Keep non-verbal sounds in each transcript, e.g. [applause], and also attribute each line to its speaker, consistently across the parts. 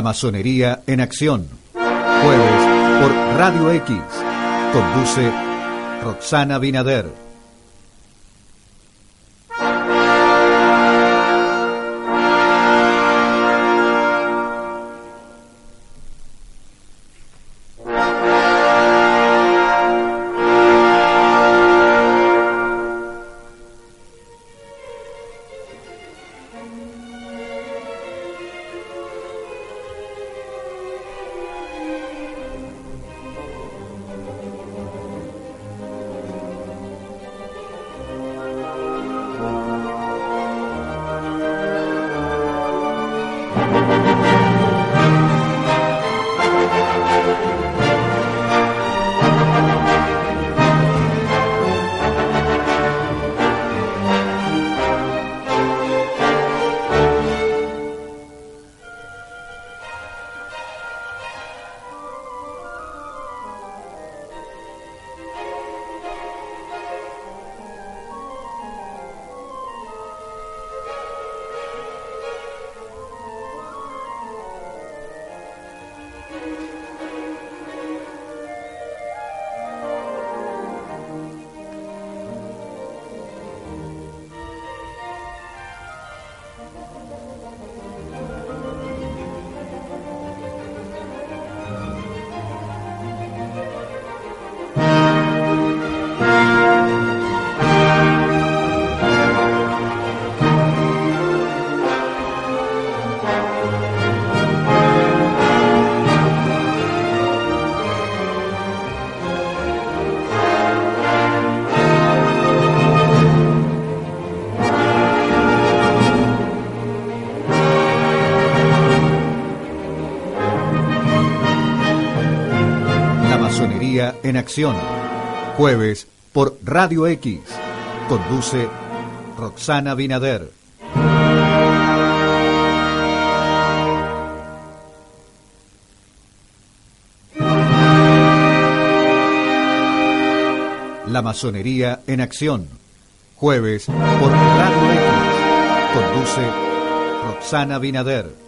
Speaker 1: La masonería en acción. Jueves por Radio X. Conduce Roxana Binader. acción. Jueves por Radio X. Conduce Roxana Binader. La masonería en acción. Jueves por Radio X. Conduce Roxana Binader.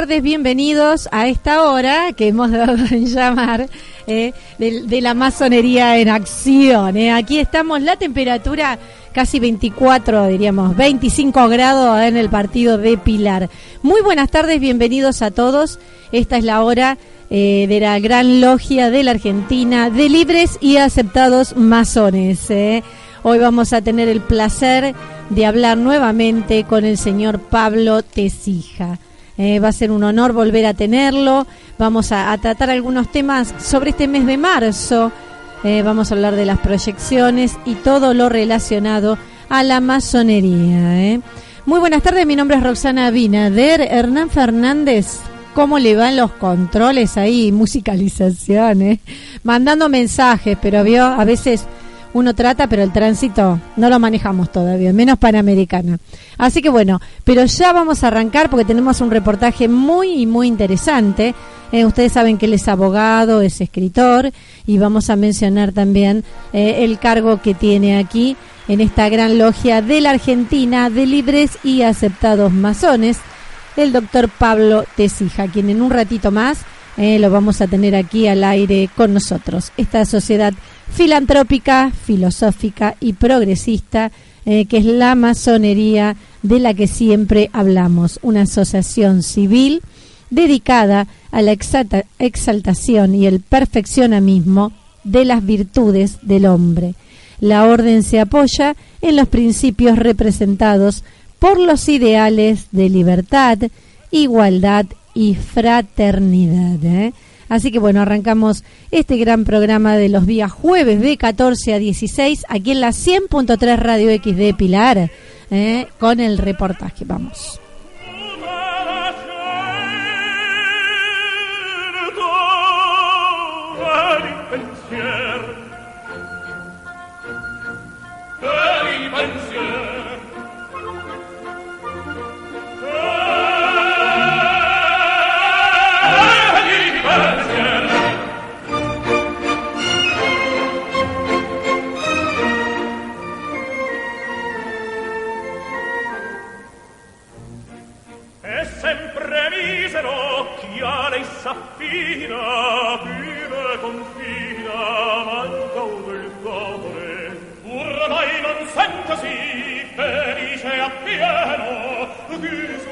Speaker 2: Tardes, bienvenidos a esta hora que hemos dado [laughs] en llamar eh, de, la masonería en acción. Eh. Aquí estamos, la temperatura casi 24, diríamos, 25 grados en el partido de Pilar. Muy buenas tardes, bienvenidos a todos. Esta es la hora eh, de la gran logia de la Argentina de libres y aceptados masones. Hoy vamos a tener el placer de hablar nuevamente con el señor Pablo Tesija. Eh, va a ser un honor volver a tenerlo. Vamos a, tratar algunos temas sobre este mes de marzo. Eh, vamos a hablar de las proyecciones y todo lo relacionado a la masonería. Eh. Muy buenas tardes, mi nombre es Roxana Binader. Hernán Fernández, ¿cómo le van los controles ahí? Musicalización, Mandando mensajes, pero vio, a veces uno trata, pero el tránsito no lo manejamos todavía, menos Panamericana. Así que bueno, pero ya vamos a arrancar porque tenemos un reportaje muy, muy interesante. Eh, ustedes saben que él es abogado, es escritor y vamos a mencionar también eh, el cargo que tiene aquí en esta gran logia de la Argentina de libres y aceptados masones, el doctor Pablo Tesija, quien en un ratito más eh, lo vamos a tener aquí al aire con nosotros. Esta sociedad filantrópica, filosófica y progresista, eh, que es la masonería de la que siempre hablamos, una asociación civil dedicada a la exaltación y el perfeccionamismo de las virtudes del hombre. La orden se apoya en los principios representados por los ideales de libertad, igualdad y fraternidad. ¿eh? Así que bueno, arrancamos este gran programa de los días jueves de 14 a 16 aquí en la 100.3 Radio X de Pilar ¿eh? con el reportaje. Vamos.
Speaker 3: pensan così felice appieno chi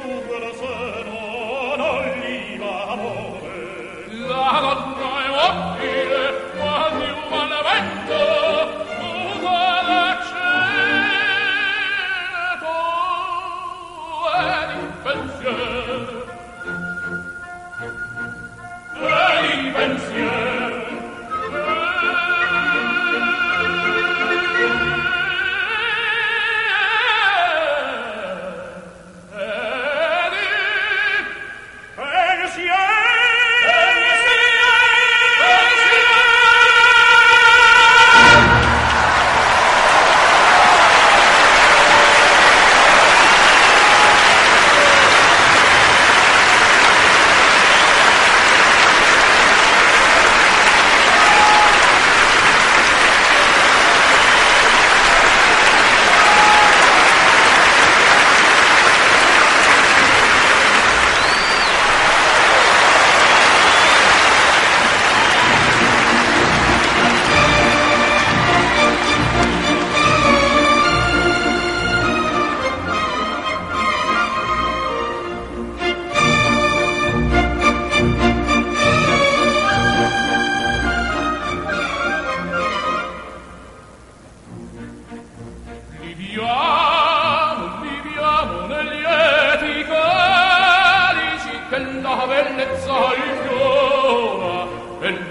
Speaker 3: and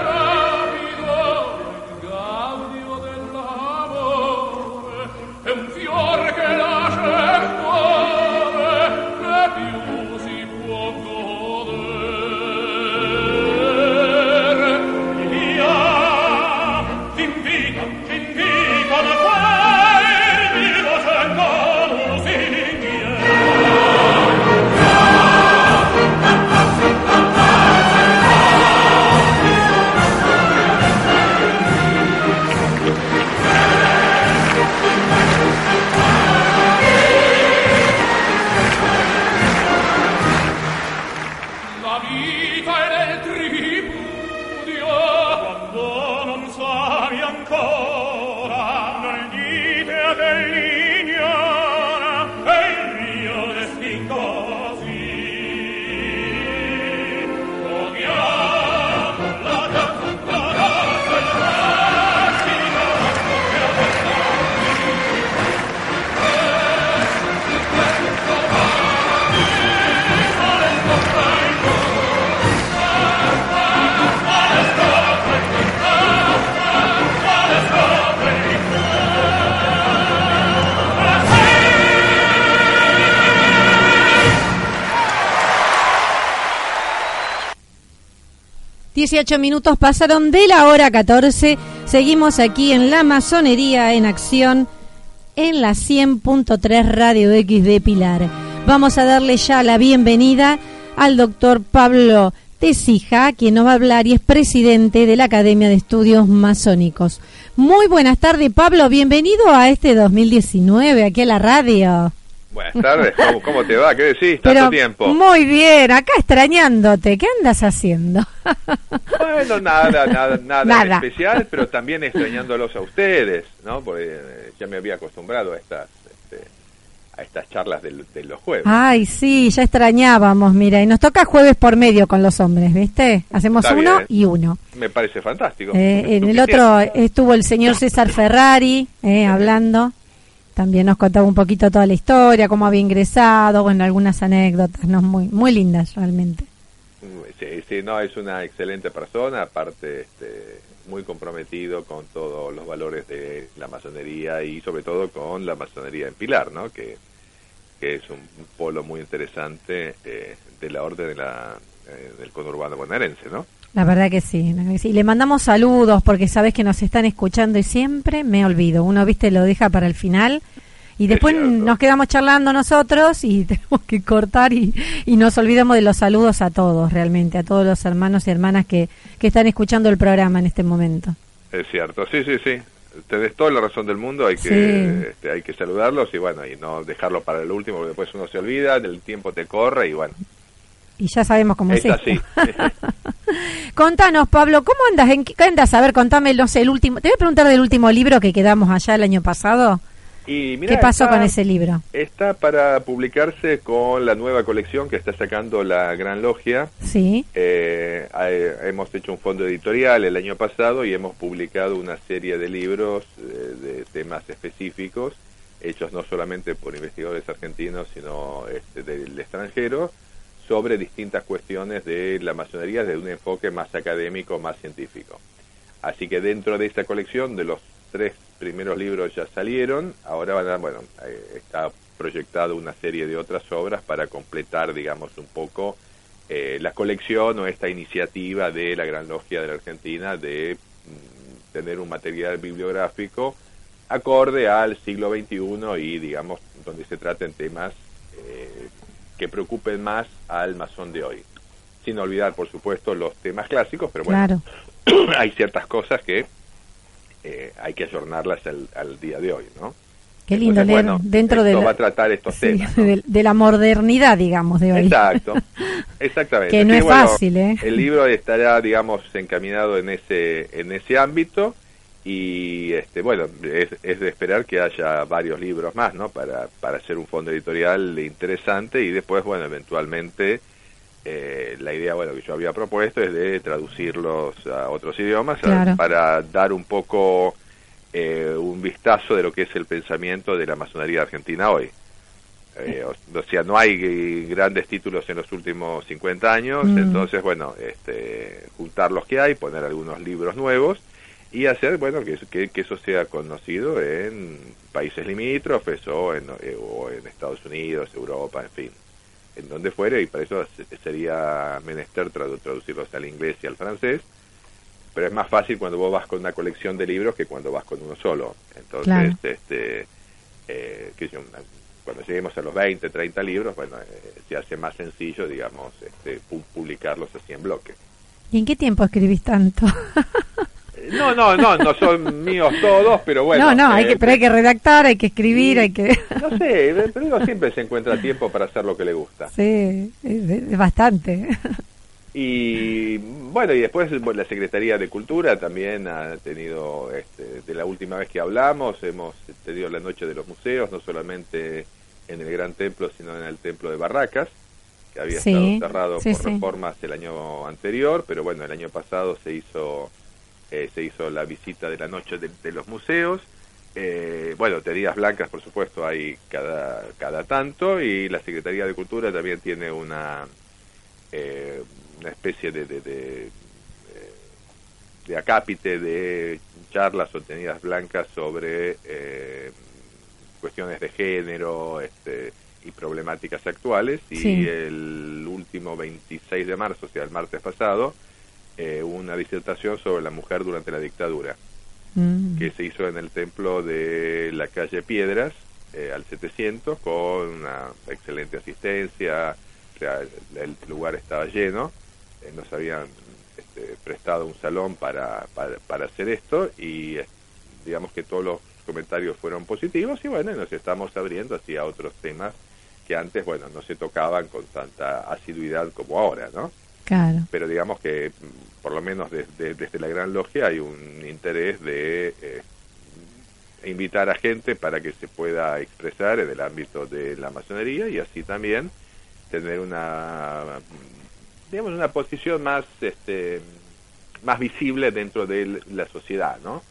Speaker 2: 18 minutos pasaron de la hora 14. Seguimos aquí en la masonería en acción en la 100.3 Radio X de Pilar. Vamos a darle ya la bienvenida al doctor Pablo Tesija, quien nos va a hablar y es presidente de la Academia de Estudios Masónicos. Muy buenas tardes, Pablo. Bienvenido a este 2019 aquí a la radio.
Speaker 4: Buenas tardes, ¿Cómo, te va? ¿Qué decís? Tanto tiempo.
Speaker 2: Muy bien, acá extrañándote. ¿Qué andas haciendo? [laughs]
Speaker 4: Bueno, nada, nada, nada, especial, pero también extrañándolos a ustedes, ¿no? Porque eh, ya me había acostumbrado a estas, este, a estas charlas de, los jueves.
Speaker 2: Ay, sí, ya extrañábamos, mira, y nos toca jueves por medio con los hombres, ¿viste? Hacemos uno y uno.
Speaker 4: Me parece fantástico.
Speaker 2: Eh, en el otro estuvo el señor César Ferrari eh, hablando. También nos contaba un poquito toda la historia, cómo había ingresado, bueno, algunas anécdotas, ¿no? Muy, muy lindas realmente.
Speaker 4: Sí, sí, no, es una excelente persona, aparte este, muy comprometido con todos los valores de la masonería y sobre todo con la masonería en Pilar, ¿no? Que que es un polo muy interesante eh, de la orden de la, eh, del conurbano bonaerense, ¿no?
Speaker 2: La verdad que sí, Y le mandamos saludos porque sabes que nos están escuchando y siempre me olvido. Uno, viste, lo deja para el final y después nos quedamos charlando nosotros y [laughs] tenemos que cortar y, y, nos olvidamos de los saludos a todos, realmente, a todos los hermanos y hermanas que, que están escuchando el programa en este momento.
Speaker 4: Es cierto, sí, sí, sí. Tenés toda la razón del mundo, hay que, este, hay que saludarlos y bueno, y no dejarlo para el último, porque después uno se olvida, el tiempo te corre y bueno.
Speaker 2: Y ya sabemos cómo es, así. [laughs] Contanos, Pablo, ¿cómo andas? ¿En qué andas? A ver, contame, no sé, el último. Te voy a preguntar del último libro que quedamos allá el año pasado. ¿Qué pasó con ese libro?
Speaker 4: Está para publicarse con la nueva colección que está sacando la Gran Logia.
Speaker 2: Sí.
Speaker 4: Eh, hemos hecho un fondo editorial el año pasado y hemos publicado una serie de libros eh, de temas específicos, hechos no solamente por investigadores argentinos, sino este, del extranjero, sobre distintas cuestiones de la masonería desde un enfoque más académico, más científico. Así que dentro de esta colección, de los tres primeros libros ya salieron, ahora van a, bueno, eh, está proyectado una serie de otras obras para completar, digamos, un poco eh, la colección o esta iniciativa de la Gran Logia de la Argentina de mm, tener un material bibliográfico acorde al siglo XXI y, digamos, donde se traten temas eh, que preocupen más al masón de hoy. Sin olvidar, por supuesto, los temas clásicos, pero bueno, [clears throat] hay ciertas cosas que eh, hay que ayornarlas al, día de hoy, ¿no?
Speaker 2: Qué lindo leer dentro de
Speaker 4: va a tratar estos temas, [laughs]
Speaker 2: de, la modernidad, digamos, de hoy.
Speaker 4: Exacto, [laughs] exactamente.
Speaker 2: que no es fácil, ¿eh?
Speaker 4: El libro estará, digamos, encaminado en ese en ese ámbito y, este, bueno, es, es de esperar que haya varios libros más, ¿no? Para para hacer un fondo editorial interesante y después, bueno, eventualmente eh, la idea bueno que yo había propuesto es de traducirlos a otros idiomas para dar un poco eh, un vistazo de lo que es el pensamiento de la masonería argentina hoy. Eh, o, sea, no hay grandes títulos en los últimos 50 años, mm. entonces, bueno, este, juntar los que hay, poner algunos libros nuevos y hacer, bueno, que, que, eso sea conocido en países limítrofes o en, o en Estados Unidos, Europa, en fin en donde fuere, y para eso sería menester traducirlos al inglés y al francés, pero es más fácil cuando vos vas con una colección de libros que cuando vas con uno solo. Entonces, este, eh, cuando lleguemos a los 20, 30 libros, bueno, eh, se hace más sencillo, digamos, este, publicarlos así en bloque.
Speaker 2: ¿Y en qué tiempo escribís tanto? [laughs]
Speaker 4: No, no, no, no son míos todos, pero bueno.
Speaker 2: No, no, hay que, pero hay que redactar, hay que escribir, hay que...
Speaker 4: No sé, pero uno siempre se encuentra tiempo para hacer lo que le gusta.
Speaker 2: Sí, es, bastante.
Speaker 4: Y bueno, y después la Secretaría de Cultura también ha tenido, este, de la última vez que hablamos, hemos tenido la Noche de los Museos, no solamente en el Gran Templo, sino en el Templo de Barracas, que había estado cerrado por reformas el año anterior, pero bueno, el año pasado se hizo eh, se hizo la visita de la noche de, los museos. Eh, bueno, teorías blancas, por supuesto, hay cada, cada tanto y la Secretaría de Cultura también tiene una, eh, una especie de, de, de, de, acápite de charlas o tenidas blancas sobre cuestiones de género este, y problemáticas actuales y el último 26 de marzo, o sea, el martes pasado, eh, una disertación sobre la mujer durante la dictadura, mm. que se hizo en el templo de la calle Piedras, eh, al 700, con una excelente asistencia, o sea, el, lugar estaba lleno, eh, nos habían este, prestado un salón para, para, hacer esto y digamos que todos los comentarios fueron positivos y bueno, nos estamos abriendo hacia otros temas que antes, bueno, no se tocaban con tanta asiduidad como ahora, ¿no? Pero digamos que, mm, por lo menos desde, desde la Gran Logia, hay un interés de eh, invitar a gente para que se pueda expresar en el ámbito de la masonería y así también tener una, digamos, una posición más, este, más visible dentro de la sociedad, ¿no?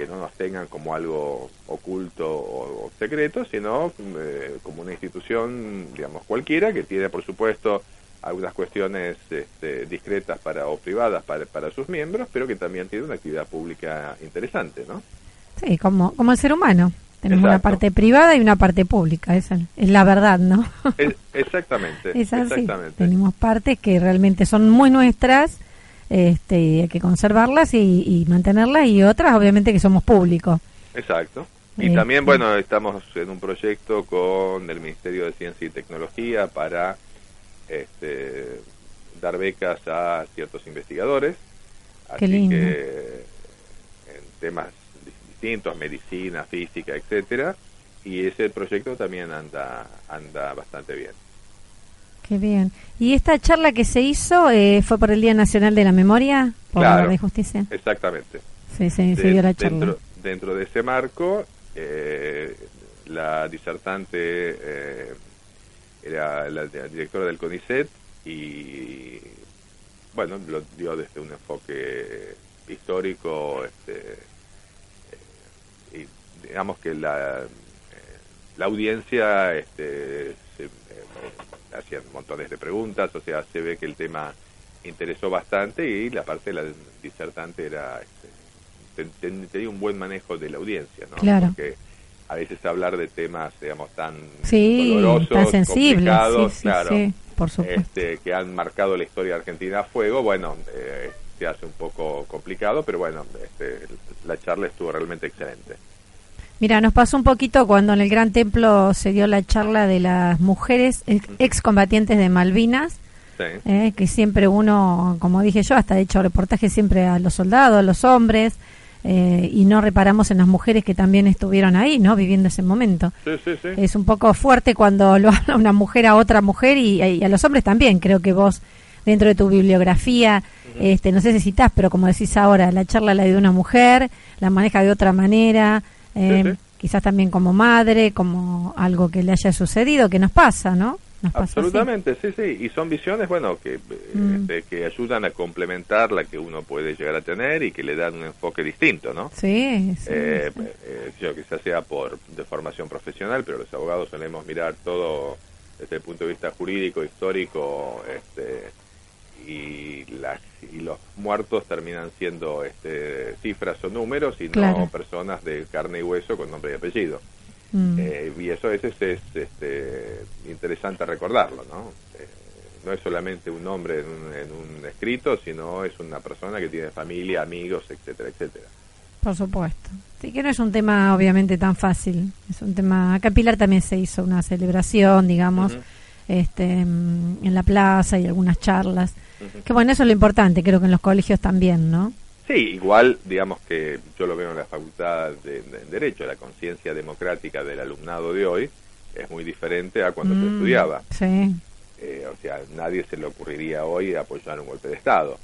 Speaker 4: que no nos tengan como algo oculto o, secreto, sino eh, como una institución, digamos, cualquiera, que tiene, por supuesto, algunas cuestiones este, discretas para o privadas para, para sus miembros, pero que también tiene una actividad pública interesante, ¿no?
Speaker 2: Sí, como, como el ser humano. Tenemos una parte privada y una parte pública, esa es la verdad, ¿no?
Speaker 4: exactamente. [laughs]
Speaker 2: es así. Tenemos partes que realmente son muy nuestras este, y hay que conservarlas y, mantenerlas y otras obviamente que somos públicos.
Speaker 4: Exacto. Y este. también, bueno, estamos en un proyecto con el Ministerio de Ciencia y Tecnología para este, dar becas a ciertos investigadores. Así
Speaker 2: lindo.
Speaker 4: que en temas distintos, medicina, física, etcétera, y ese proyecto también anda anda bastante bien.
Speaker 2: Qué bien. ¿Y esta charla que se hizo eh, fue por el Día Nacional de la Memoria? Por
Speaker 4: la
Speaker 2: de Justicia.
Speaker 4: Exactamente.
Speaker 2: Sí, se dio la charla.
Speaker 4: Dentro, dentro de ese marco, eh, la disertante eh, era la, directora del CONICET y, bueno, lo dio desde un enfoque histórico este, digamos que la, eh, la audiencia este, se, eh, hacían montones de preguntas, o sea, se ve que el tema interesó bastante y la parte de la disertante era este, tenía un buen manejo de la audiencia, ¿no?
Speaker 2: Claro.
Speaker 4: Porque a veces hablar de temas, digamos, tan
Speaker 2: sí,
Speaker 4: dolorosos,
Speaker 2: tan sensibles, sí,
Speaker 4: claro,
Speaker 2: sí, por supuesto.
Speaker 4: Este, que han marcado la historia argentina a fuego, bueno, eh, se hace un poco complicado, pero bueno, este, la charla estuvo realmente excelente.
Speaker 2: Mira, nos pasó un poquito cuando en el Gran Templo se dio la charla de las mujeres excombatientes de Malvinas, eh, que siempre uno, como dije yo, hasta he hecho reportaje siempre a los soldados, a los hombres, eh, y no reparamos en las mujeres que también estuvieron ahí, ¿no? Viviendo ese momento.
Speaker 4: Sí, sí, sí.
Speaker 2: Es un poco fuerte cuando lo [laughs] habla una mujer a otra mujer y, y, a los hombres también. Creo que vos, dentro de tu bibliografía, este, no sé si citás, pero como decís ahora, la charla la de una mujer, la maneja de otra manera eh, quizás también como madre, como algo que le haya sucedido, que nos pasa, ¿no?
Speaker 4: Absolutamente, sí, sí, y son visiones, bueno, que, mm. este, que ayudan a complementar la que uno puede llegar a tener y que le dan un enfoque distinto, ¿no?
Speaker 2: Sí, sí.
Speaker 4: Eh, eh, yo quizás sea por de formación profesional, pero los abogados solemos mirar todo desde el punto de vista jurídico, histórico, este, y, las, y los muertos terminan siendo este, cifras o números y no personas de carne y hueso con nombre y apellido. Mm. Eh, y eso a veces es este, interesante recordarlo, ¿no? Eh, no es solamente un nombre en un, en un escrito, sino es una persona que tiene familia, amigos, etcétera, etcétera.
Speaker 2: Por supuesto. Sí que no es un tema obviamente tan fácil. Es un tema. Acá Pilar también se hizo una celebración, digamos, este, en la plaza y algunas charlas. Que bueno, eso es lo importante, creo que en los colegios también, ¿no?
Speaker 4: Sí, igual, digamos que yo lo veo en la Facultad de, Derecho, la conciencia democrática del alumnado de hoy es muy diferente a cuando se mm, estudiaba.
Speaker 2: Sí.
Speaker 4: Eh, o sea, nadie se le ocurriría hoy apoyar un golpe de Estado.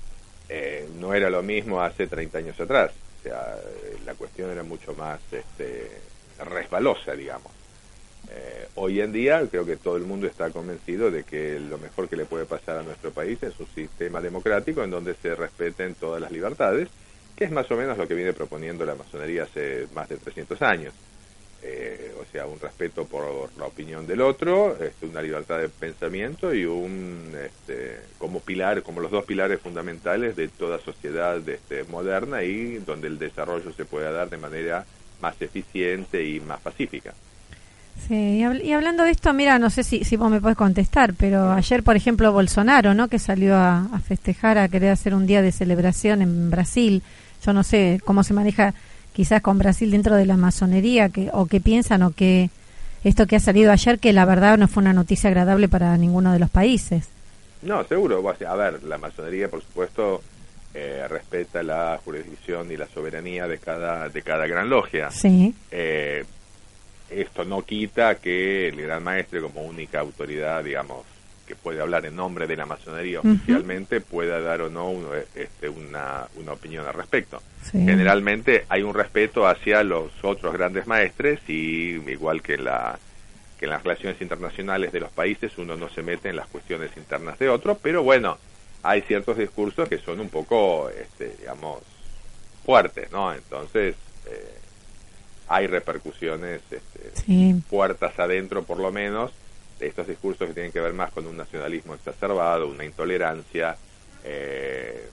Speaker 4: Eh, no era lo mismo hace 30 años atrás. O sea, la cuestión era mucho más este, resbalosa, digamos. Eh, hoy en día creo que todo el mundo está convencido de que lo mejor que le puede pasar a nuestro país es un sistema democrático en donde se respeten todas las libertades, que es más o menos lo que viene proponiendo la masonería hace más de 300 años. Eh, o sea, un respeto por la opinión del otro, este, una libertad de pensamiento y un este, como pilar, como los dos pilares fundamentales de toda sociedad este, moderna y donde el desarrollo se pueda dar de manera más eficiente y más pacífica.
Speaker 2: Sí, y, hablando de esto, mira, no sé si, si vos me podés contestar, pero ayer, por ejemplo, Bolsonaro, ¿no? Que salió a, festejar, a querer hacer un día de celebración en Brasil. Yo no sé cómo se maneja quizás con Brasil dentro de la masonería, que, o qué piensan, o que esto que ha salido ayer, que la verdad no fue una noticia agradable para ninguno de los países.
Speaker 4: No, seguro. A ver, la masonería, por supuesto, eh, respeta la jurisdicción y la soberanía de cada, de cada gran logia.
Speaker 2: Sí.
Speaker 4: Eh, esto no quita que el gran maestre, como única autoridad, digamos, que puede hablar en nombre de la masonería oficialmente, pueda dar o no este, una, una, opinión al respecto. Generalmente hay un respeto hacia los otros grandes maestres y igual que la que en las relaciones internacionales de los países uno no se mete en las cuestiones internas de otro, pero bueno, hay ciertos discursos que son un poco, este, digamos, fuertes, ¿no? Entonces, eh, hay repercusiones este, puertas adentro por lo menos de estos discursos que tienen que ver más con un nacionalismo exacerbado, una intolerancia, eh,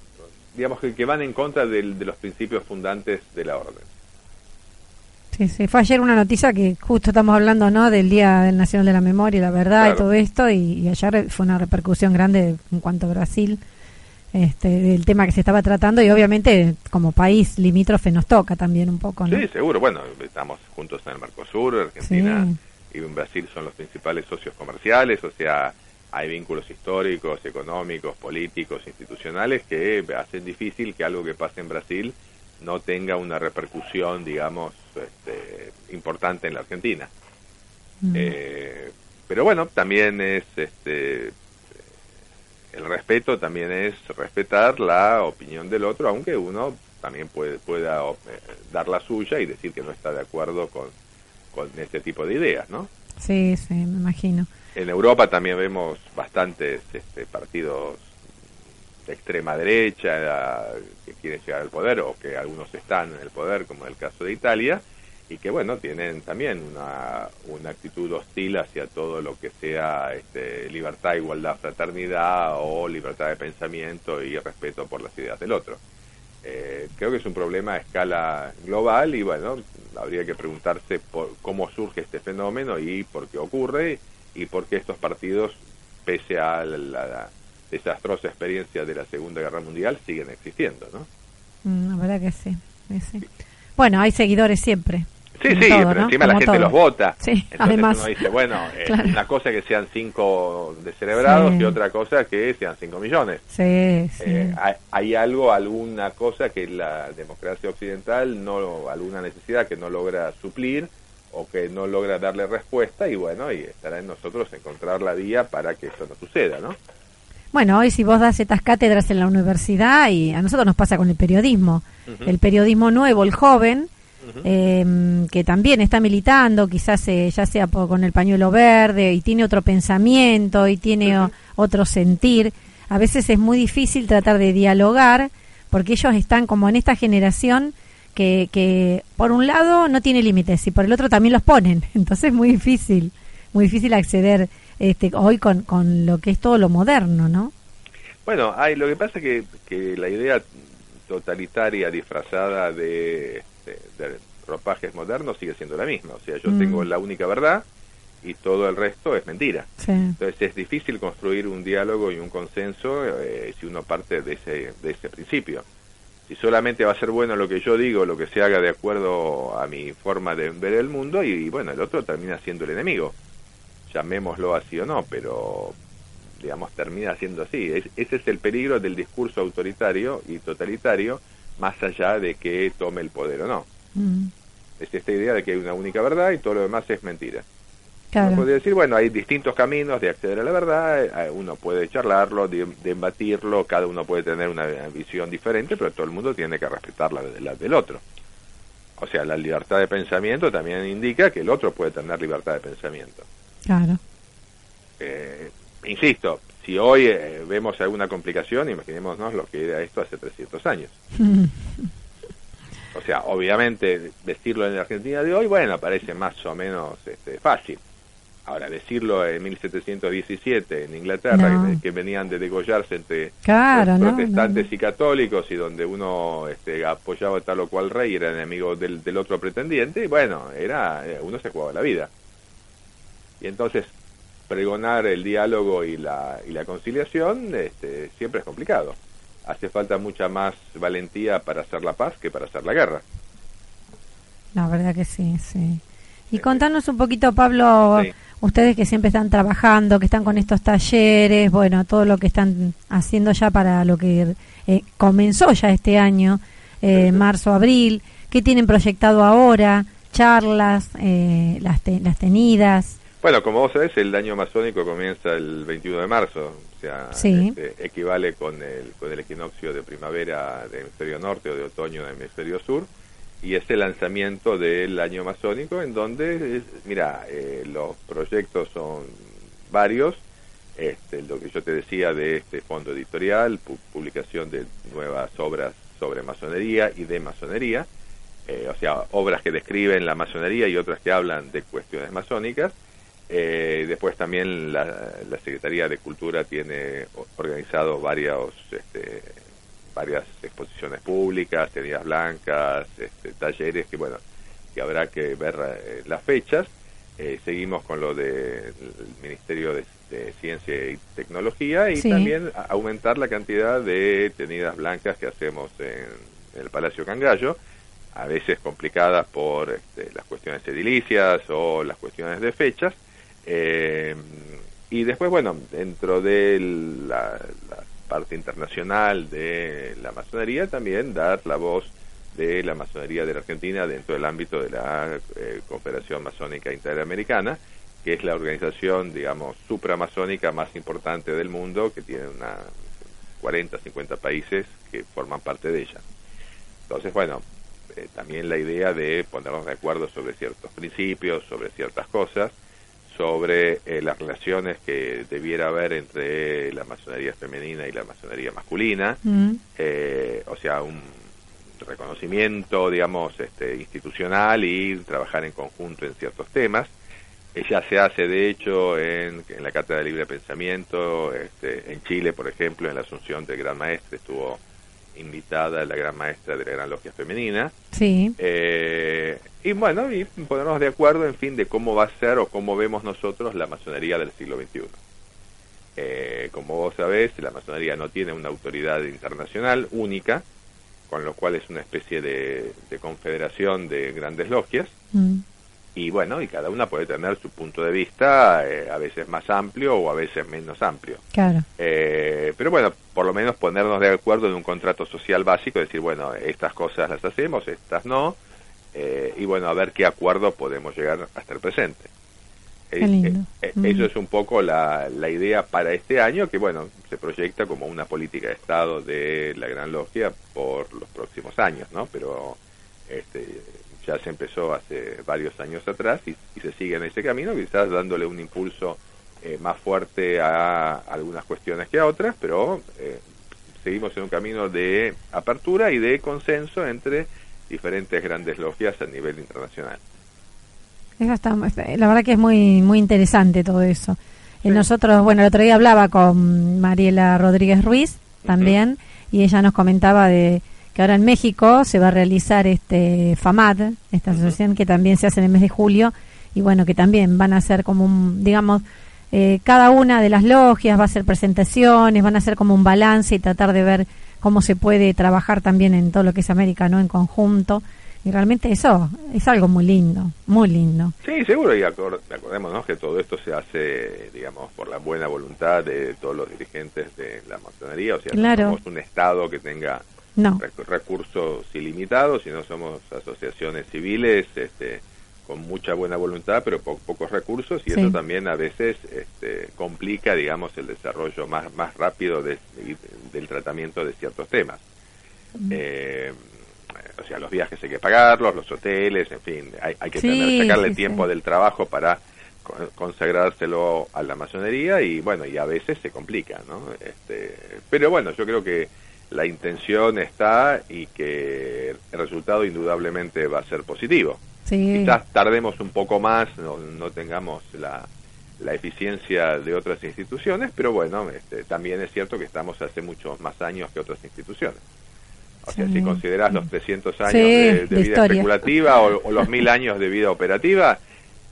Speaker 4: digamos que, que, van en contra de los principios fundantes de la orden.
Speaker 2: Sí, sí, fue ayer una noticia que justo estamos hablando, ¿no? Del Día del Nacional de la Memoria, la verdad y todo esto, y, ayer fue una repercusión grande en cuanto a Brasil, este, del tema que se estaba tratando y obviamente como país limítrofe nos toca también un poco, ¿no?
Speaker 4: Sí, seguro. Bueno, estamos juntos en el Mercosur, Argentina y Brasil son los principales socios comerciales, o sea, hay vínculos históricos, económicos, políticos, institucionales que hacen difícil que algo que pase en Brasil no tenga una repercusión, digamos, este, importante en la Argentina. Mm. Eh, pero bueno, también es este el respeto también es respetar la opinión del otro, aunque uno también puede, pueda eh, dar la suya y decir que no está de acuerdo con, con este tipo de ideas, ¿no?
Speaker 2: Sí, sí, me imagino.
Speaker 4: En Europa también vemos bastantes este, partidos de extrema derecha que quieren llegar al poder o que algunos están en el poder, como en el caso de Italia, y que bueno, tienen también una, una actitud hostil hacia todo lo que sea este, libertad, igualdad, fraternidad o libertad de pensamiento y respeto por las ideas del otro. Eh, creo que es un problema a escala global y bueno, habría que preguntarse por cómo surge este fenómeno y por qué ocurre y por qué estos partidos, pese a la desastrosa experiencia de la Segunda Guerra Mundial siguen existiendo, ¿no?
Speaker 2: Mm, la verdad que sí, Bueno, hay seguidores siempre.
Speaker 4: Sí, sí, pero encima la gente los vota.
Speaker 2: Sí,
Speaker 4: Entonces
Speaker 2: además.
Speaker 4: uno dice, bueno, [laughs] es una cosa que sean cinco descerebrados y otra cosa que sean cinco millones.
Speaker 2: Sí, sí.
Speaker 4: Eh, hay, algo, alguna cosa que la democracia occidental, no alguna necesidad que no logra suplir o que no logra darle respuesta y bueno, y estará en nosotros encontrar la vía para que eso no suceda, ¿no?
Speaker 2: Bueno, hoy si vos das estas cátedras en la universidad, y a nosotros nos pasa con el periodismo, el periodismo nuevo, el joven, em, que también está militando, quizás eh, ya sea con el pañuelo verde, y tiene otro pensamiento, y tiene otro sentir, a veces es muy difícil tratar de dialogar, porque ellos están como en esta generación que, que por un lado no tiene límites y por el otro también los ponen, [laughs] entonces es muy difícil, muy difícil acceder este, hoy con, con lo que es todo lo moderno, ¿no?
Speaker 4: Bueno, hay, lo que pasa es que, que la idea totalitaria disfrazada de, de, ropajes modernos sigue siendo la misma. O sea, yo tengo mm. la única verdad y todo el resto es mentira. Entonces es difícil construir un diálogo y un consenso eh, si uno parte de ese, de ese principio. Si solamente va a ser bueno lo que yo digo, lo que se haga de acuerdo a mi forma de ver el mundo, y bueno, el otro termina siendo el enemigo llamémoslo así o no, pero digamos termina siendo así. ese es el peligro del discurso autoritario y totalitario, más allá de que tome el poder o no. Mm. Es esta idea de que hay una única verdad y todo lo demás es mentira. Uno puede decir, bueno, hay distintos caminos de acceder a la verdad, eh, uno puede charlarlo, debatirlo, cada uno puede tener una visión diferente, pero todo el mundo tiene que respetar la, la del otro. O sea, la libertad de pensamiento también indica que el otro puede tener libertad de pensamiento.
Speaker 2: Claro.
Speaker 4: Eh, insisto, si hoy eh, vemos alguna complicación, imaginémonos lo que era esto hace 300 años. [laughs] o sea, obviamente decirlo en la Argentina de hoy, bueno, parece más o menos este, fácil. Ahora, decirlo en 1717 en Inglaterra, que, venían de degollarse entre protestantes y católicos y donde uno este, apoyaba tal o cual rey era enemigo del, del otro pretendiente, bueno, era eh, uno se jugaba la vida. Y entonces pregonar el diálogo y la, y la conciliación este, siempre es complicado. Hace falta mucha más valentía para hacer la paz que para hacer la guerra.
Speaker 2: La verdad que sí, sí. Y contanos un poquito, Pablo, ustedes que siempre están trabajando, que están con estos talleres, bueno, todo lo que están haciendo ya para lo que eh, comenzó ya este año, eh, marzo, abril, ¿qué tienen proyectado ahora? Charlas, eh, las, las tenidas.
Speaker 4: Bueno, como vos sabés, el año amazónico comienza el 21 de marzo, o sea, este, equivale con el, con el equinoccio de primavera del hemisferio norte o de otoño del hemisferio sur, y es el lanzamiento del año amazónico en donde, mira, eh, los proyectos son varios, este, lo que yo te decía de este fondo editorial, publicación de nuevas obras sobre masonería y de masonería, eh, o sea, obras que describen la masonería y otras que hablan de cuestiones masónicas, eh, después también la, Secretaría de Cultura tiene organizado varios, este, varias exposiciones públicas, tenidas blancas, este, talleres que, bueno, que habrá que ver eh, las fechas. Eh, seguimos con lo del Ministerio de, Ciencia y Tecnología y también aumentar la cantidad de tenidas blancas que hacemos en, el Palacio Cangallo, a veces complicadas por este, las cuestiones edilicias o las cuestiones de fechas. Eh, y después, bueno, dentro de la, parte internacional de la masonería, también dar la voz de la masonería de la Argentina dentro del ámbito de la eh, Confederación Masónica Interamericana, que es la organización, digamos, supramasónica más importante del mundo, que tiene una 40, 50 países que forman parte de ella. Entonces, bueno, eh, también la idea de ponernos de acuerdo sobre ciertos principios, sobre ciertas cosas, sobre eh, las relaciones que debiera haber entre la masonería femenina y la masonería masculina, mm. eh, o sea, un reconocimiento, digamos, este, institucional y trabajar en conjunto en ciertos temas. ya se hace, de hecho, en, en la Cátedra de Libre Pensamiento, este, en Chile, por ejemplo, en la Asunción del Gran Maestre estuvo invitada la gran maestra de la Gran Logia Femenina.
Speaker 2: Sí.
Speaker 4: Eh, y bueno, y ponernos de acuerdo, en fin, de cómo va a ser o cómo vemos nosotros la masonería del siglo XXI. Eh, como vos sabés, la masonería no tiene una autoridad internacional única, con lo cual es una especie de, confederación de grandes logias. Mm y bueno, y cada una puede tener su punto de vista eh, a veces más amplio o a veces menos amplio.
Speaker 2: Claro.
Speaker 4: Eh, pero bueno, por lo menos ponernos de acuerdo en un contrato social básico, decir, bueno, estas cosas las hacemos, estas no, eh, y bueno, a ver qué acuerdo podemos llegar hasta el presente.
Speaker 2: Mm.
Speaker 4: Eso es un poco la, la idea para este año, que bueno, se proyecta como una política de Estado de la Gran Logia por los próximos años, ¿no? Pero este, ya se empezó hace varios años atrás y, se sigue en ese camino, quizás dándole un impulso eh, más fuerte a algunas cuestiones que a otras, pero eh, seguimos en un camino de apertura y de consenso entre diferentes grandes logias a nivel internacional.
Speaker 2: la verdad que es muy muy interesante todo eso. Eh, nosotros, bueno, el otro día hablaba con Mariela Rodríguez Ruiz también y ella nos comentaba de que ahora en México se va a realizar este FAMAD, esta asociación que también se hace en el mes de julio, y bueno, que también van a ser como un, digamos, eh, cada una de las logias va a hacer presentaciones, van a hacer como un balance y tratar de ver cómo se puede trabajar también en todo lo que es América, ¿no? En conjunto. Y realmente eso es algo muy lindo, muy lindo.
Speaker 4: Sí, seguro, y acordémonos que todo esto se hace, digamos, por la buena voluntad de todos los dirigentes de la masonería, o sea,
Speaker 2: claro.
Speaker 4: no somos un Estado que tenga
Speaker 2: no.
Speaker 4: recursos ilimitados, sino somos asociaciones civiles este, con mucha buena voluntad, pero pocos recursos, y eso también a veces este, complica, digamos, el desarrollo más, más rápido del tratamiento de ciertos temas. Eh, o sea, los viajes hay que pagarlos, los hoteles, en fin, hay, hay que tener, sacarle tiempo del trabajo para consagrárselo a la masonería y bueno, y a veces se complica, ¿no? Este, pero bueno, yo creo que la intención está y que el resultado indudablemente va a ser positivo. Quizás tardemos un poco más, no, tengamos la, la, eficiencia de otras instituciones, pero bueno, este, también es cierto que estamos hace muchos más años que otras instituciones. O sea, si consideras los 300 años de, vida especulativa o, los mil años de vida operativa,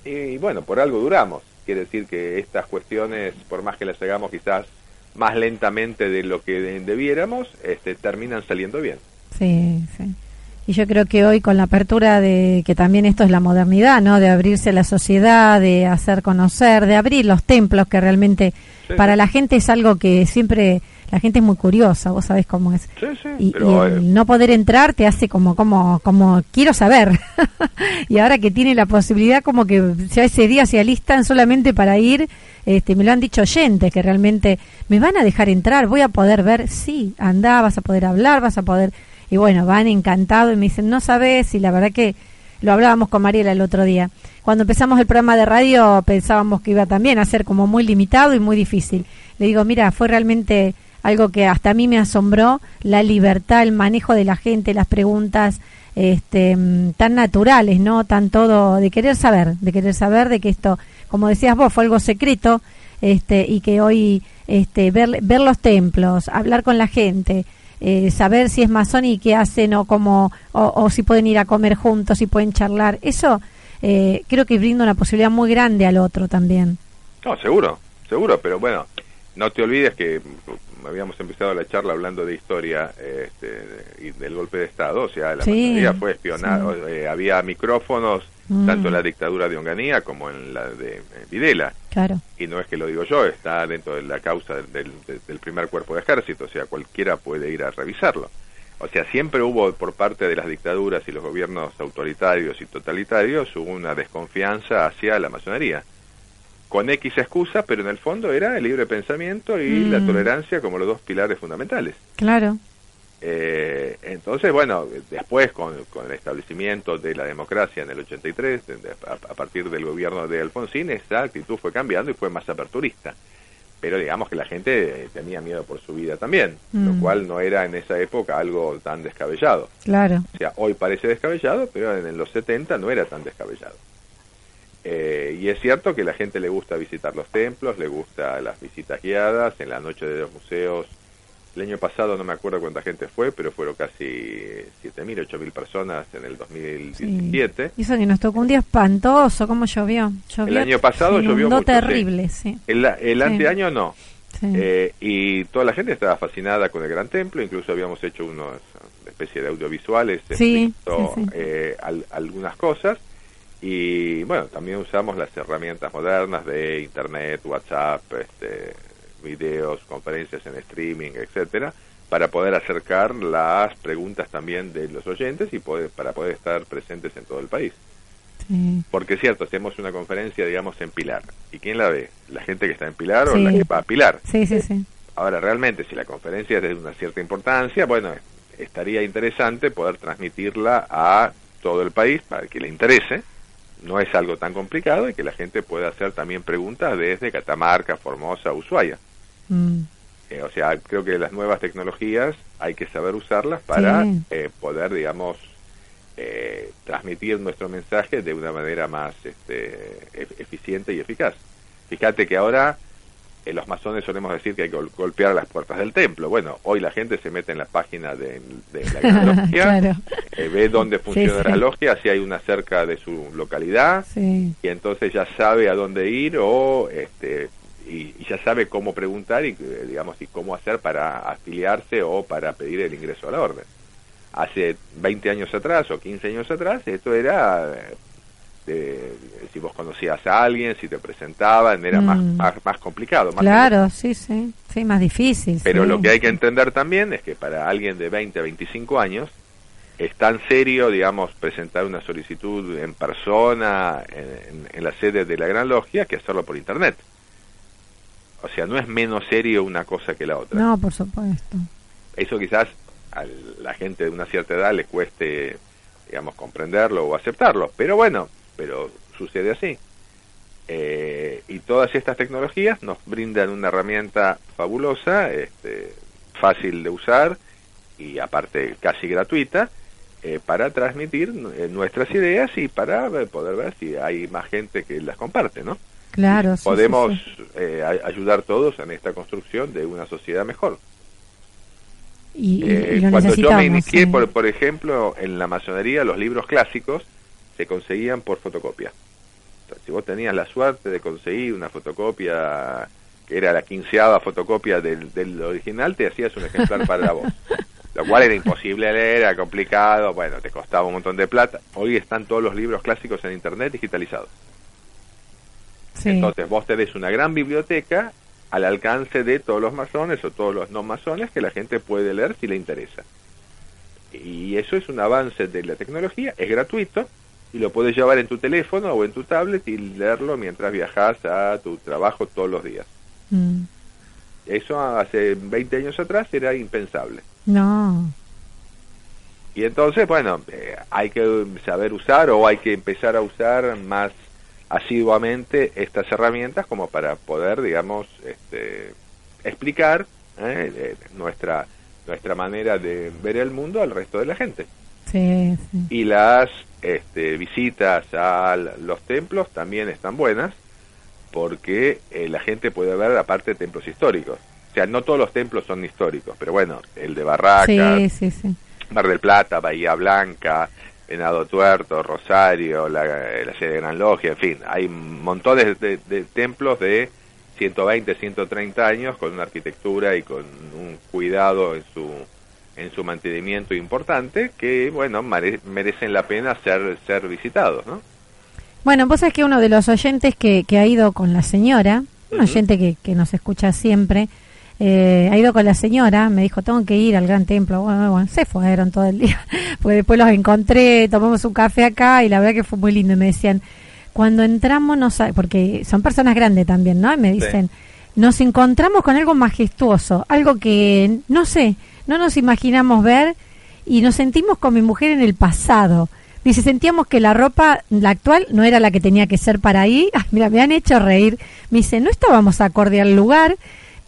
Speaker 4: y bueno, por algo duramos. Quiere decir que estas cuestiones, por más que las hagamos quizás más lentamente de lo que debiéramos, este, terminan saliendo bien.
Speaker 2: Sí, sí. Y yo creo que hoy con la apertura de que también esto es la modernidad, ¿no? De abrirse a la sociedad, de hacer conocer, de abrir los templos que realmente para la gente es algo que siempre la gente es muy curiosa, vos sabés cómo es.
Speaker 4: Sí, sí,
Speaker 2: y, el eh, no poder entrar te hace como, como, como quiero saber. [laughs] y ahora que tiene la posibilidad, como que ya ese día se alistan solamente para ir, este, me lo han dicho oyentes, que realmente me van a dejar entrar, voy a poder ver, sí, anda, vas a poder hablar, vas a poder. Y bueno, van encantados y me dicen, no sabes, y la verdad que lo hablábamos con Mariela el otro día. Cuando empezamos el programa de radio pensábamos que iba también a ser como muy limitado y muy difícil. Le digo, mira, fue realmente algo que hasta a mí me asombró, la libertad, el manejo de la gente, las preguntas este, mm, tan naturales, ¿no? Tan todo de querer saber, de querer saber de que esto, como decías vos, fue algo secreto este, y que hoy este, ver, ver los templos, hablar con la gente, eh, saber si es masón y qué hacen o cómo, o, si pueden ir a comer juntos, si pueden charlar. Eso eh, creo que brinda una posibilidad muy grande al otro también.
Speaker 4: No, seguro, seguro, pero bueno, no te olvides que habíamos empezado la charla hablando de historia este, y del golpe de Estado, o sea, la sí, fue espionada, eh, había micrófonos mm. tanto en la dictadura de Onganía como en la de eh, Videla.
Speaker 2: Claro.
Speaker 4: Y no es que lo digo yo, está dentro de la causa del, del primer cuerpo de ejército, o sea, cualquiera puede ir a revisarlo. O sea, siempre hubo por parte de las dictaduras y los gobiernos autoritarios y totalitarios hubo una desconfianza hacia la masonería con X excusa, pero en el fondo era el libre pensamiento y la mm. tolerancia como los dos pilares fundamentales.
Speaker 2: Claro.
Speaker 4: Eh, entonces, bueno, después con, el establecimiento de la democracia en el 83, a, partir del gobierno de Alfonsín, esa actitud fue cambiando y fue más aperturista. Pero digamos que la gente eh, tenía miedo por su vida también, lo mm. cual no era en esa época algo tan descabellado.
Speaker 2: Claro.
Speaker 4: O sea, hoy parece descabellado, pero en los 70 no era tan descabellado. Eh, y es cierto que a la gente le gusta visitar los templos, le gusta las visitas guiadas, en la noche de los museos. El año pasado no me acuerdo cuánta gente fue, pero fueron casi 7.000, 8.000 personas en el 2017.
Speaker 2: Sí. Eso que nos tocó un día espantoso, ¿cómo llovió?
Speaker 4: el año pasado llovió mucho.
Speaker 2: terrible, sí.
Speaker 4: El, el anteaño no. Eh, y toda la gente estaba fascinada con el Gran Templo, incluso habíamos hecho unos especie de audiovisuales,
Speaker 2: sí,
Speaker 4: eh, algunas cosas y bueno, también usamos las herramientas modernas de Internet, WhatsApp, este, videos, conferencias en streaming, etcétera, para poder acercar las preguntas también de los oyentes y poder, para poder estar presentes en todo el país. Porque es cierto, hacemos una conferencia, digamos, en Pilar. ¿Y quién la ve? ¿La gente que está en Pilar o la que va a Pilar?
Speaker 2: Sí, sí, sí.
Speaker 4: Ahora, realmente, si la conferencia es de una cierta importancia, bueno, estaría interesante poder transmitirla a todo el país para que le interese no es algo tan complicado y que la gente pueda hacer también preguntas desde Catamarca, Formosa, Ushuaia. Mm. Eh, o sea, creo que las nuevas tecnologías hay que saber usarlas para eh, poder, digamos, eh, transmitir nuestro mensaje de una manera más este, eficiente y eficaz. Fíjate que ahora en los masones solemos decir que hay que golpear las puertas del templo. Bueno, hoy la gente se mete en la página de, la [laughs] logia, eh, ve dónde funciona la logia, si hay una cerca de su localidad, y entonces ya sabe a dónde ir o este y, ya sabe cómo preguntar y eh, digamos y cómo hacer para afiliarse o para pedir el ingreso a la orden. Hace 20 años atrás o 15 años atrás esto era si vos conocías a alguien, si te presentaban, era más, mm. más, complicado. Más
Speaker 2: claro, sí, sí, sí, más difícil.
Speaker 4: Pero lo que hay que entender también es que para alguien de 20 a 25 años es tan serio, digamos, presentar una solicitud en persona, en, la sede de la Gran Logia, que hacerlo por Internet. O sea, no es menos serio una cosa que la otra.
Speaker 2: No, por supuesto.
Speaker 4: Eso quizás a la gente de una cierta edad le cueste, digamos, comprenderlo o aceptarlo. Pero bueno, pero sucede así. Eh, y todas estas tecnologías nos brindan una herramienta fabulosa, este, fácil de usar y aparte casi gratuita, eh, para transmitir eh, nuestras ideas y para poder ver si hay más gente que las comparte, ¿no?
Speaker 2: Claro.
Speaker 4: Podemos ayudar todos en esta construcción de una sociedad mejor.
Speaker 2: Y,
Speaker 4: cuando yo me inicié, por, por ejemplo, en la masonería, los libros clásicos, se conseguían por fotocopia. si vos tenías la suerte de conseguir una fotocopia que era la quinceava fotocopia del, del original, te hacías un ejemplar para vos. [laughs] Lo cual era imposible leer, era complicado, bueno, te costaba un montón de plata. Hoy están todos los libros clásicos en Internet digitalizados. Entonces vos tenés una gran biblioteca al alcance de todos los masones o todos los no masones que la gente puede leer si le interesa. Y eso es un avance de la tecnología, es gratuito, y lo puedes llevar en tu teléfono o en tu tablet y leerlo mientras viajas a tu trabajo todos los días. Mm. Eso hace 20 años atrás era impensable.
Speaker 2: No.
Speaker 4: Y entonces, bueno, eh, hay que saber usar o hay que empezar a usar más asiduamente estas herramientas como para poder, digamos, este, explicar eh, eh, nuestra nuestra manera de ver el mundo al resto de la gente.
Speaker 2: Sí,
Speaker 4: Y las este, visitas a los templos también están buenas porque eh, la gente puede ver aparte templos históricos. O sea, no todos los templos son históricos, pero bueno, el de Barracas,
Speaker 2: sí.
Speaker 4: Mar del Plata, Bahía Blanca, Venado Tuerto, Rosario, la, la sede de Gran Logia, en fin, hay montones de, de templos de 120, 130 años con una arquitectura y con un cuidado en su en su mantenimiento importante que, bueno, merecen la pena ser ser visitados, ¿no?
Speaker 2: Bueno, vos sabés que uno de los oyentes que, que ha ido con la señora, un oyente que, que nos escucha siempre, eh, ha ido con la señora, me dijo, tengo que ir al gran templo. Bueno, bueno, se fueron todo el día, [laughs] porque después los encontré, tomamos un café acá y la verdad que fue muy lindo. Y me decían, cuando entramos, no porque son personas grandes también, ¿no? Y me dicen, nos encontramos con algo majestuoso, algo que, no sé, no nos imaginamos ver y nos sentimos con mi mujer en el pasado. Dice, sentíamos que la ropa, la actual, no era la que tenía que ser para ahí. [laughs] Ay, mira, me han hecho reír. Me dice, no estábamos acorde al lugar,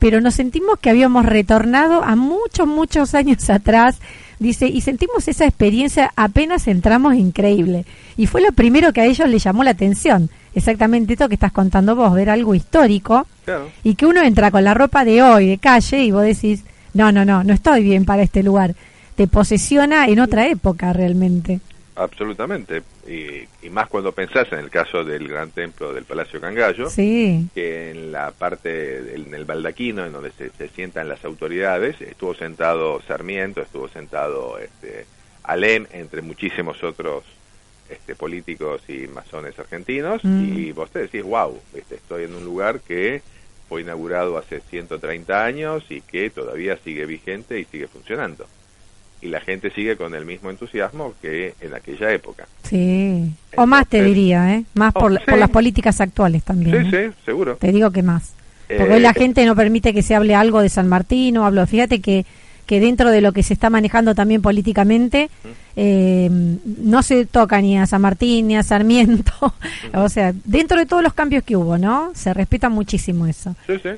Speaker 2: pero nos sentimos que habíamos retornado a muchos, muchos años atrás. Dice, y sentimos esa experiencia apenas entramos increíble. Y fue lo primero que a ellos les llamó la atención. Exactamente esto que estás contando vos, ver algo histórico
Speaker 4: Claro.
Speaker 2: y que uno entra con la ropa de hoy, de calle, y vos decís, no, no, no, no estoy bien para este lugar. Te posesiona en otra época realmente.
Speaker 4: Absolutamente. Y, y más cuando pensás en el caso del gran templo del Palacio Cangallo,
Speaker 2: Sí,
Speaker 4: que en la parte, en el baldaquino, en donde se, se sientan las autoridades, estuvo sentado Sarmiento, estuvo sentado este, Alem, entre muchísimos otros este, políticos y masones argentinos,
Speaker 2: Mm.
Speaker 4: y vos te decís, wow, estoy en un lugar que fue inaugurado hace 130 años y que todavía sigue vigente y sigue funcionando. Y la gente sigue con el mismo entusiasmo que en aquella época.
Speaker 2: sí. O más te diría, ¿eh? Más por,
Speaker 4: Oh,
Speaker 2: la-
Speaker 4: sí.
Speaker 2: por las políticas actuales también.
Speaker 4: Sí,
Speaker 2: ¿eh?
Speaker 4: sí, seguro.
Speaker 2: Te digo que más. Porque
Speaker 4: Eh,
Speaker 2: hoy la gente no permite que se hable algo de San Martín o hablo. Fíjate que, que dentro de lo que se está manejando también políticamente, eh, no se toca ni a San Martín ni a Sarmiento. [laughs] o sea, dentro de todos los cambios que hubo, ¿no? Se respeta muchísimo eso.
Speaker 4: Sí, sí.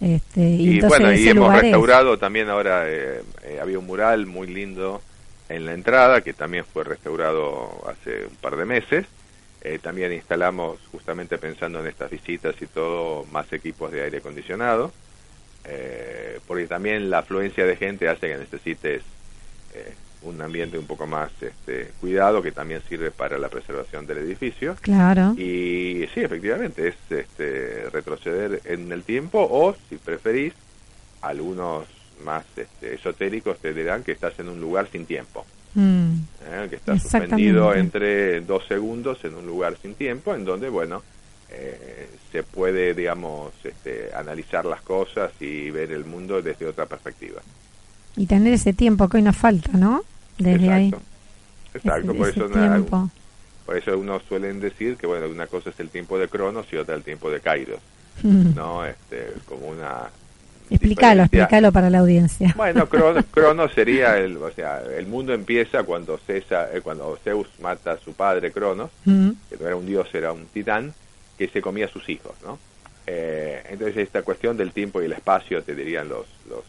Speaker 2: Este, y,
Speaker 4: bueno, y hemos
Speaker 2: es-
Speaker 4: restaurado también ahora, eh, eh, había un mural muy lindo en la entrada que también fue restaurado hace un par de meses. Eh, también instalamos, justamente pensando en estas visitas y todo, más equipos de aire acondicionado, eh, porque también la afluencia de gente hace que necesites eh, un ambiente un poco más este, cuidado, que también sirve para la preservación del edificio.
Speaker 2: Claro.
Speaker 4: Y sí, efectivamente, es este, retroceder en el tiempo o, si preferís, algunos más este, esotéricos te dirán que estás en un lugar sin tiempo,
Speaker 2: Mm,
Speaker 4: ¿eh? que estás suspendido entre dos segundos en un lugar sin tiempo, en donde, bueno, eh, se puede, digamos, este, analizar las cosas y ver el mundo desde otra perspectiva.
Speaker 2: Y tener ese tiempo que hoy nos falta, ¿no? Desde ahí.
Speaker 4: Exacto. Exacto,
Speaker 2: Ese-
Speaker 4: por,
Speaker 2: ese
Speaker 4: eso
Speaker 2: tiempo.
Speaker 4: por eso uno suelen decir que, bueno, una cosa es el tiempo de Cronos y otra el tiempo de Kairos,
Speaker 2: Mm.
Speaker 4: ¿no? Este, como una
Speaker 2: Explícalo, explícalo para la audiencia.
Speaker 4: Bueno, [laughs] Cronos, Cronos sería el, o sea, el mundo empieza cuando César, eh, cuando Zeus mata a su padre Cronos,
Speaker 2: Mm,
Speaker 4: que no era un dios, era un titán que se comía a sus hijos, ¿no? Eh, entonces esta cuestión del tiempo y el espacio te dirían los los,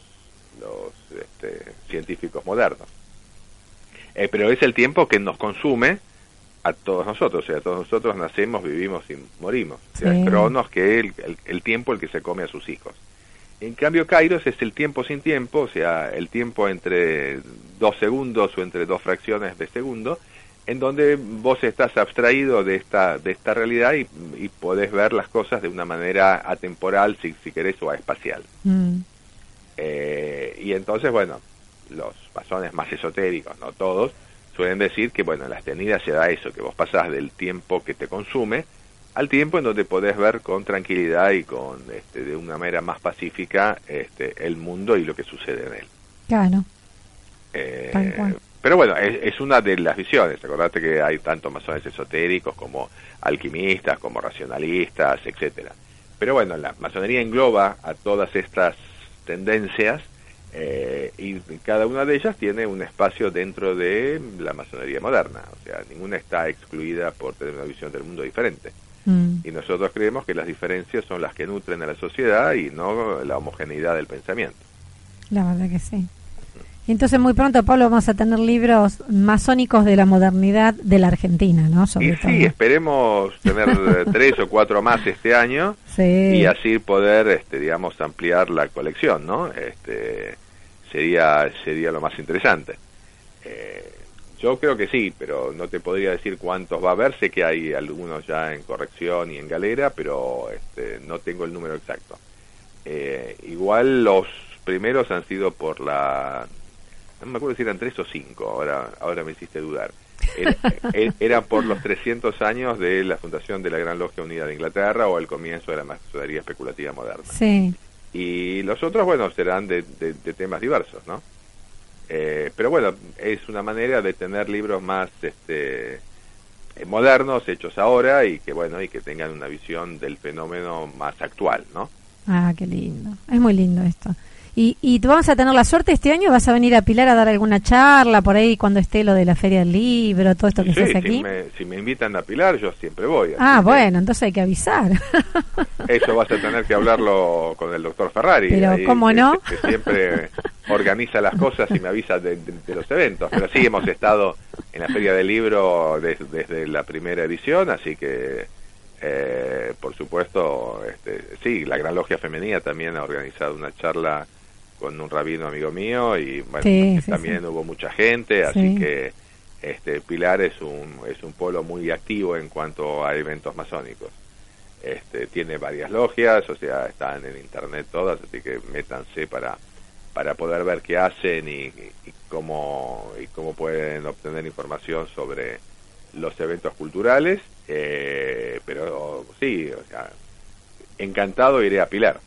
Speaker 4: los este, científicos modernos. Eh, pero es el tiempo que nos consume a todos nosotros, o sea, todos nosotros nacemos, vivimos y morimos. O sea,
Speaker 2: Sí.
Speaker 4: Cronos que el- el tiempo el que se come a sus hijos. En cambio, Kairos es el tiempo sin tiempo, o sea, el tiempo entre dos segundos o entre dos fracciones de segundo, en donde vos estás abstraído de esta, de esta realidad y, y podés ver las cosas de una manera atemporal, si, si querés, o espacial.
Speaker 2: mm,
Speaker 4: Eh, y entonces, bueno, los masones más esotéricos, no todos, suelen decir que, bueno, en las tenidas se da eso, que vos pasás del tiempo que te consume al tiempo en donde podés ver con tranquilidad y con este, de una manera más pacífica este, el mundo y lo que sucede en él.
Speaker 2: claro.
Speaker 4: Eh, pero bueno, es, es una de las visiones. Acordate que hay tanto masones esotéricos como alquimistas, como racionalistas, etcétera. Pero bueno, la masonería engloba a todas estas tendencias eh, y cada una de ellas tiene un espacio dentro de la masonería moderna. O sea, ninguna está excluida por tener una visión del mundo diferente.
Speaker 2: Mm,
Speaker 4: Y nosotros creemos que las diferencias son las que nutren a la sociedad y no la homogeneidad del pensamiento.
Speaker 2: la verdad que sí. Entonces muy pronto, Pablo, vamos a tener libros masónicos de la modernidad de la Argentina, ¿no?
Speaker 4: y sí, esperemos tener eh, [laughs] tres o cuatro más este año y así poder, este, digamos, ampliar la colección, ¿no? Este, sería, sería lo más interesante. Eh, yo creo que sí, pero no te podría decir cuántos va a haber. Sé que hay algunos ya en corrección y en galera, pero este, no tengo el número exacto. Eh, igual los primeros han sido por la... No me acuerdo si eran tres o cinco, ahora, ahora me hiciste dudar. Era, [laughs] por los 300 años de la fundación de la Gran Logia Unida de Inglaterra o el comienzo de la masonería especulativa moderna.
Speaker 2: Sí.
Speaker 4: Y los otros, bueno, serán de, de temas diversos, ¿no? Eh, pero bueno, es una manera de tener libros más este, modernos, hechos ahora y que bueno, y que tengan una visión del fenómeno más actual, ¿no?
Speaker 2: Ah, qué lindo. Es muy lindo esto. ¿Y, y vamos a tener la suerte este año? ¿Vas a venir a Pilar a dar alguna charla por ahí cuando esté lo de la Feria del Libro, todo esto que se hace aquí?
Speaker 4: Si me, si me invitan a Pilar, yo siempre voy.
Speaker 2: Ah, bueno, entonces hay que avisar. [laughs]
Speaker 4: Eso vas a tener que hablarlo con el doctor Ferrari.
Speaker 2: Pero, ¿cómo no?
Speaker 4: Que, siempre organiza las cosas y me avisa de, los eventos. Pero sí, hemos estado en la Feria del Libro desde la primera edición, así que... Eh, por supuesto, este, sí, la Gran Logia Femenina también ha organizado una charla con un rabino amigo mío y bueno, también hubo mucha gente, así que este Pilar es un es un polo muy activo en cuanto a eventos masónicos. Este tiene varias logias, o sea, están en internet todas, así que métanse para para poder ver qué hacen y, cómo y cómo pueden obtener información sobre los eventos culturales, eh, pero sí, o sea, encantado iré a Pilar.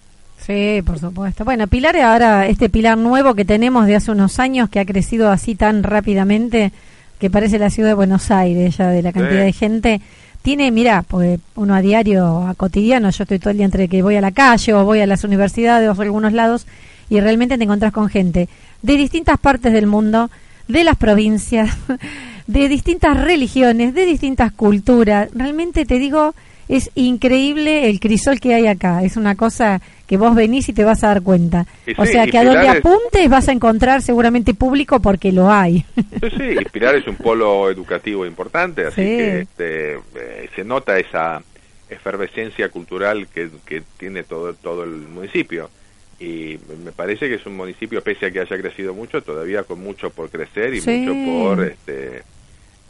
Speaker 2: Sí, por supuesto. Bueno, Pilar ahora, este Pilar nuevo que tenemos de hace unos años, que ha crecido así tan rápidamente, que parece la ciudad de Buenos Aires, ya de la cantidad de gente, tiene, mira, pues uno a diario, a cotidiano, yo estoy todo el día entre que voy a la calle o voy a las universidades o a algunos lados, y realmente te encontrás con gente de distintas partes del mundo, de las provincias, [laughs] de distintas religiones, de distintas culturas. Realmente te digo, es increíble el crisol que hay acá. Es una cosa que vos venís y te vas a dar cuenta. o sea que a donde apuntes vas a encontrar seguramente público porque lo hay.
Speaker 4: Sí, sí, y Pilar es un polo educativo importante, así que este, eh, se nota esa efervescencia cultural que, que tiene todo, todo el municipio. Y me parece que es un municipio, pese a que haya crecido mucho, todavía con mucho por crecer y mucho por... Este,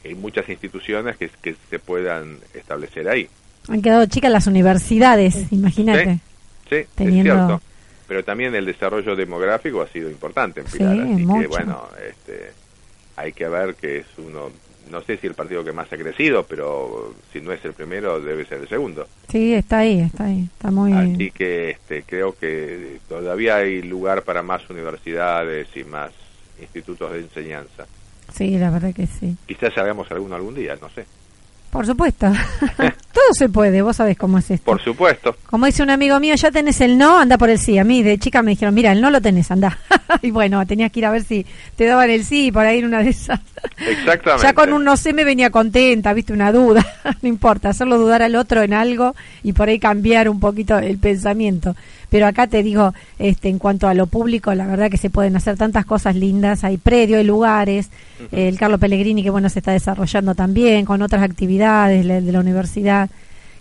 Speaker 4: y muchas instituciones que, que se puedan establecer ahí.
Speaker 2: Han quedado chicas las universidades, imagínate.
Speaker 4: Sí, es cierto. Pero también el desarrollo demográfico ha sido importante en Pilar, así que bueno, este, hay que ver que es uno, no sé si el partido que más ha crecido, pero si no es el primero debe ser el segundo.
Speaker 2: Sí, está ahí, está ahí, está muy.
Speaker 4: Así que este, creo que todavía hay lugar para más universidades y más institutos de enseñanza.
Speaker 2: Sí, la verdad que sí.
Speaker 4: Quizás hagamos alguno algún día, no sé.
Speaker 2: Por supuesto. [laughs] Todo se puede, vos sabés cómo es esto.
Speaker 4: Por supuesto.
Speaker 2: Como dice un amigo mío, ya tenés el no, anda por el sí. A mí de chica me dijeron, mira, el no lo tenés, anda. [laughs] y bueno, tenías que ir a ver si te daban el sí por ahí en una de esas.
Speaker 4: Exactamente.
Speaker 2: ya con un no sé me venía contenta, viste, una duda. [laughs] no importa, hacerlo dudar al otro en algo y por ahí cambiar un poquito el pensamiento. Pero acá te digo, este, en cuanto a lo público, la verdad que se pueden hacer tantas cosas lindas. Hay predios, hay lugares. El Carlo Pellegrini, que bueno, se está desarrollando también con otras actividades de la universidad.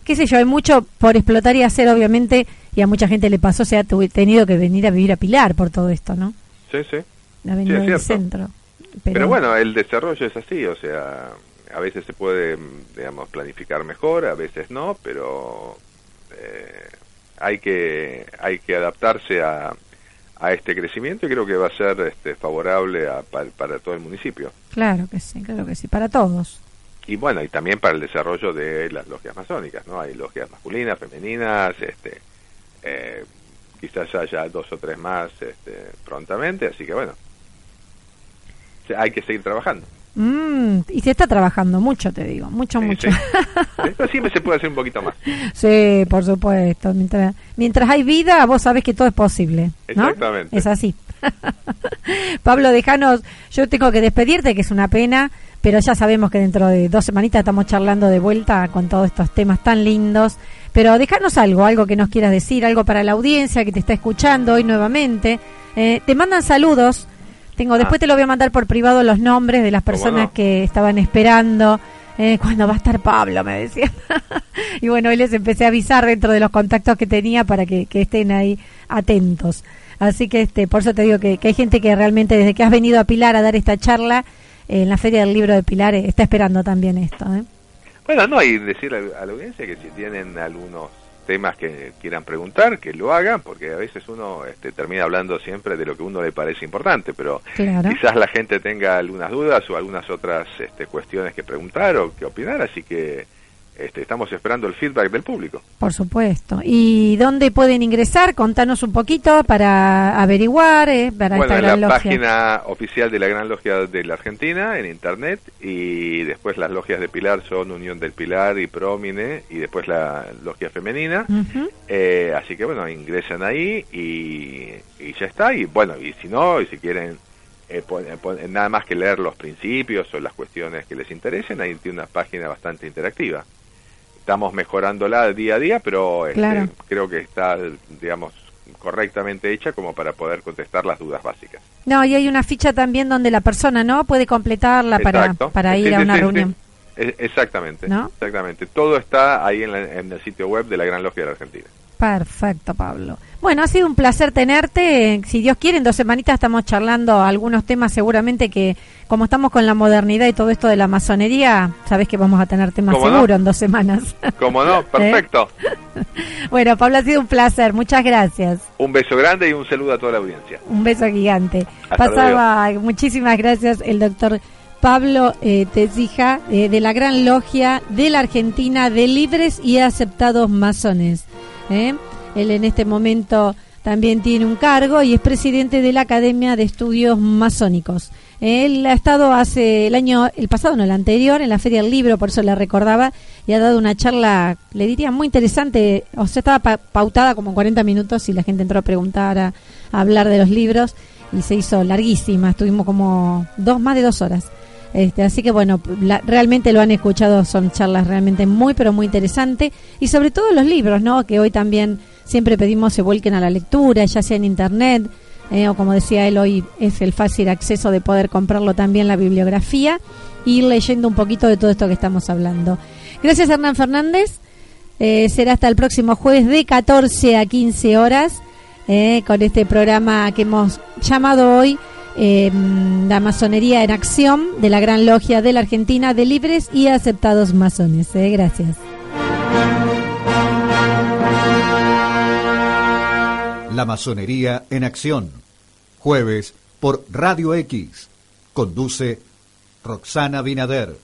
Speaker 2: Qué sé yo, hay mucho por explotar y hacer, obviamente, y a mucha gente le pasó, se ha tenido que venir a vivir a Pilar por todo esto, ¿no?
Speaker 4: Sí, sí.
Speaker 2: La avenida del centro.
Speaker 4: Pero... bueno, el desarrollo es así, o sea, a veces se puede, digamos, planificar mejor, a veces no, pero eh, hay que hay que adaptarse a, a este crecimiento y creo que va a ser este, favorable para, todo el municipio.
Speaker 2: Claro que sí, claro que sí, para todos.
Speaker 4: Y bueno, y también para el desarrollo de las logias masónicas, ¿no? Hay logias masculinas, femeninas, este, eh, quizás haya dos o tres más este, prontamente, así que bueno, hay que seguir trabajando.
Speaker 2: Mm, y se está trabajando mucho, te digo, mucho, mucho. [laughs]
Speaker 4: Esto siempre se puede hacer un poquito más.
Speaker 2: Sí, por supuesto. Mientras, mientras hay vida, vos sabés que todo es posible.
Speaker 4: Exactamente.
Speaker 2: Es así. [laughs] Pablo, déjanos, yo tengo que despedirte, que es una pena, pero ya sabemos que dentro de dos semanitas estamos charlando de vuelta con todos estos temas tan lindos. Pero déjanos algo, algo que nos quieras decir, algo para la audiencia que te está escuchando hoy nuevamente. Eh, te mandan saludos Tengo, después te lo voy a mandar por privado los nombres de las personas que estaban esperando. Eh, cuando va a estar Pablo, me decía. [laughs] y bueno, hoy les empecé a avisar dentro de los contactos que tenía para que, estén ahí atentos. Así que este, por eso te digo que, hay gente que realmente desde que has venido a Pilar a dar esta charla en la Feria del Libro de Pilar eh, está esperando también esto. ¿eh?
Speaker 4: Bueno, no, y decir a la audiencia que si tienen algunos temas que quieran preguntar, que lo hagan, porque a veces uno este, termina hablando siempre de lo que uno le parece importante, pero quizás la gente tenga algunas dudas o algunas otras este, cuestiones que preguntar o que opinar, así que este, estamos esperando el feedback del público.
Speaker 2: Por supuesto. ¿Y dónde pueden ingresar? Contanos un poquito para averiguar, eh, para
Speaker 4: bueno, en la página oficial de la Gran Logia de la Argentina, en internet, y después las logias de Pilar son Unión del Pilar y Promine, y después la logia femenina. Eh, así que bueno, ingresan ahí y, y ya está. Y bueno, y si no, y si quieren eh, nada más que leer los principios o las cuestiones que les interesen, ahí tiene una página bastante interactiva estamos mejorándola día a día, pero este, creo que está, digamos, correctamente hecha como para poder contestar las dudas básicas.
Speaker 2: No, y hay una ficha también donde la persona no puede completarla para, para ir a una reunión.
Speaker 4: E, exactamente, exactamente. Todo está ahí en, en, el sitio web de la Gran Logia de la Argentina.
Speaker 2: Perfecto, Pablo. Bueno, ha sido un placer tenerte. Si Dios quiere, en dos semanitas estamos charlando algunos temas seguramente que, como estamos con la modernidad y todo esto de la masonería, sabes que vamos a tener temas seguros en dos semanas.
Speaker 4: Como no, [laughs] ¿Eh? perfecto. [laughs]
Speaker 2: bueno, Pablo, ha sido un placer. Muchas gracias.
Speaker 4: Un beso grande y un saludo a toda la audiencia.
Speaker 2: Un beso gigante. Pasaba, muchísimas gracias, el doctor Pablo eh, Tezija, eh, de la Gran Logia de la Argentina de Libres y Aceptados Masones. ¿Eh? Él en este momento también tiene un cargo y es presidente de la Academia de Estudios Masónicos. Él ha estado hace el año, el pasado, no el anterior, en la Feria del Libro, por eso la recordaba, y ha dado una charla, le diría, muy interesante. O sea, estaba pautada como 40 minutos y la gente entró a preguntar, a, hablar de los libros, y se hizo larguísima. Estuvimos como dos, más de dos horas. Este, así que bueno, realmente lo han escuchado, son charlas realmente muy, pero muy interesantes. Y sobre todo los libros, ¿no? Que hoy también siempre pedimos se vuelquen a la lectura, ya sea en internet, eh, o como decía él, hoy es el fácil acceso de poder comprarlo también la bibliografía, y ir leyendo un poquito de todo esto que estamos hablando. Gracias Hernán Fernández. Eh, será hasta el próximo jueves de 14 a 15 horas eh, con este programa que hemos llamado hoy eh, la masonería en acción de la Gran Logia de la Argentina de libres y aceptados masones. Eh. Gracias.
Speaker 1: La masonería en acción. Jueves por Radio X. Conduce Roxana Binader.